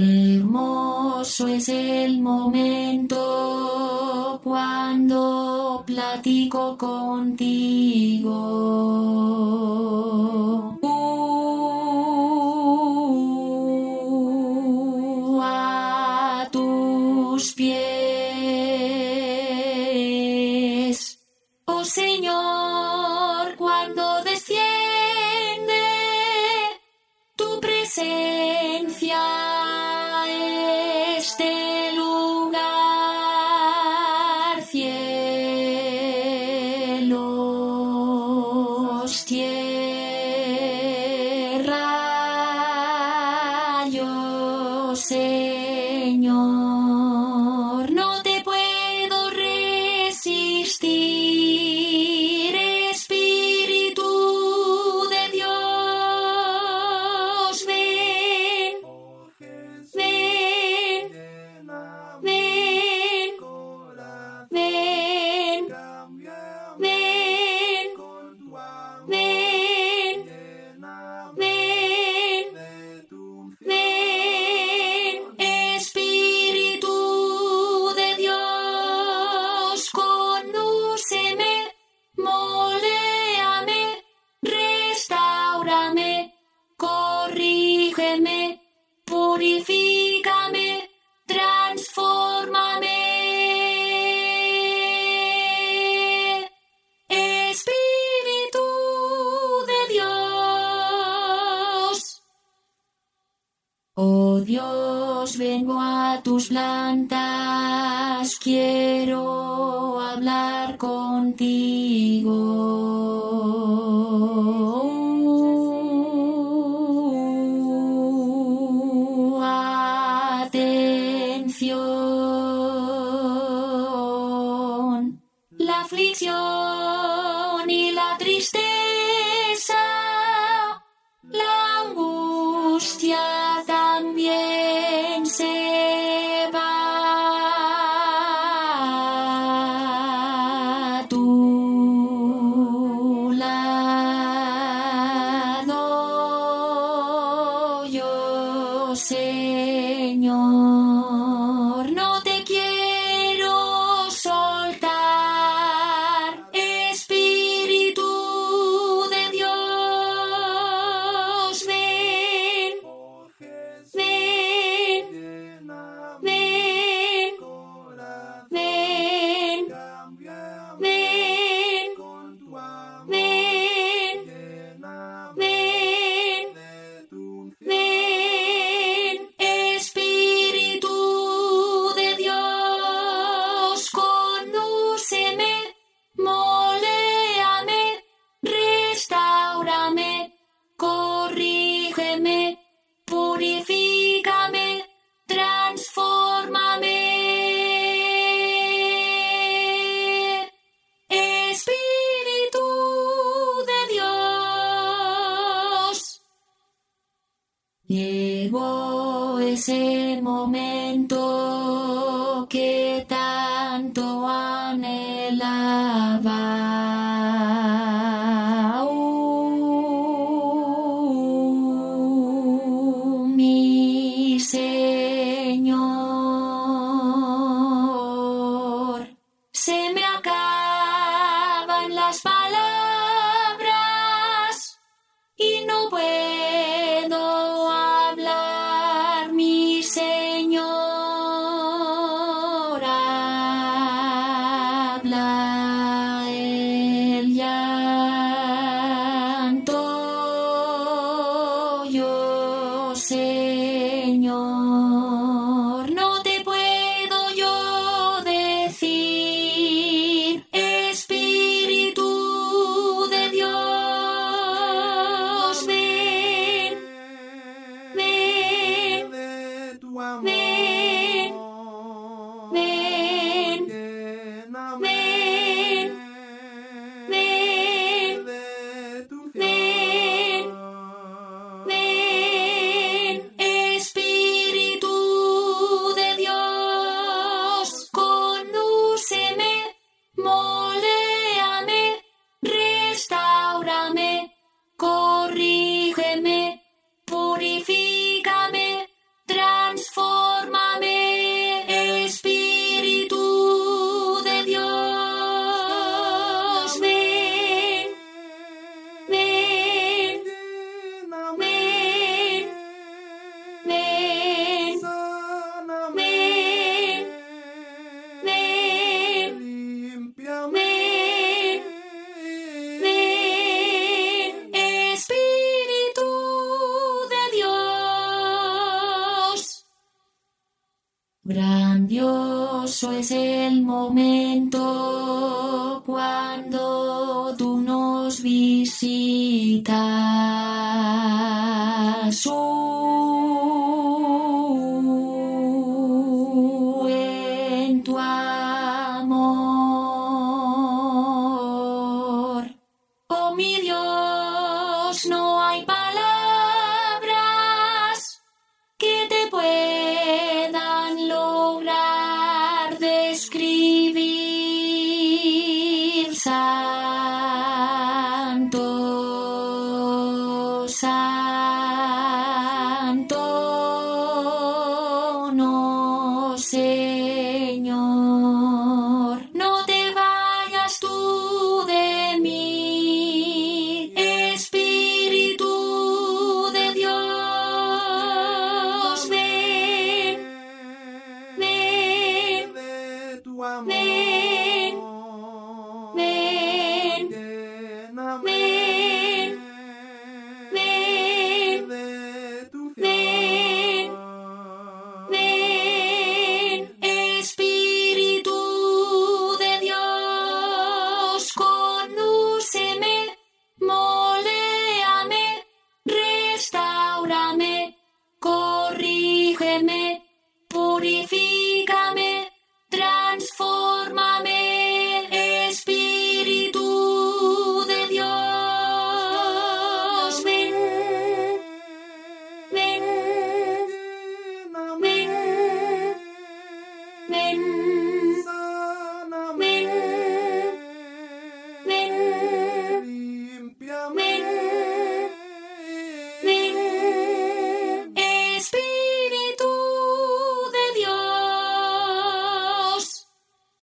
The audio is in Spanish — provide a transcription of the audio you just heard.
Hermoso es el momento cuando platico contigo. Uh, a tus pies, oh Señor, cuando desciende tu presencia. see. Dios, vengo a tus plantas, quiero hablar contigo. Atención, la aflicción y la tristeza. es el momento que tanto anhelaba. overwhelming. Grandioso es el momento cuando tú nos visitas. En tu amor. Oh mi Dios, no hay palabras side.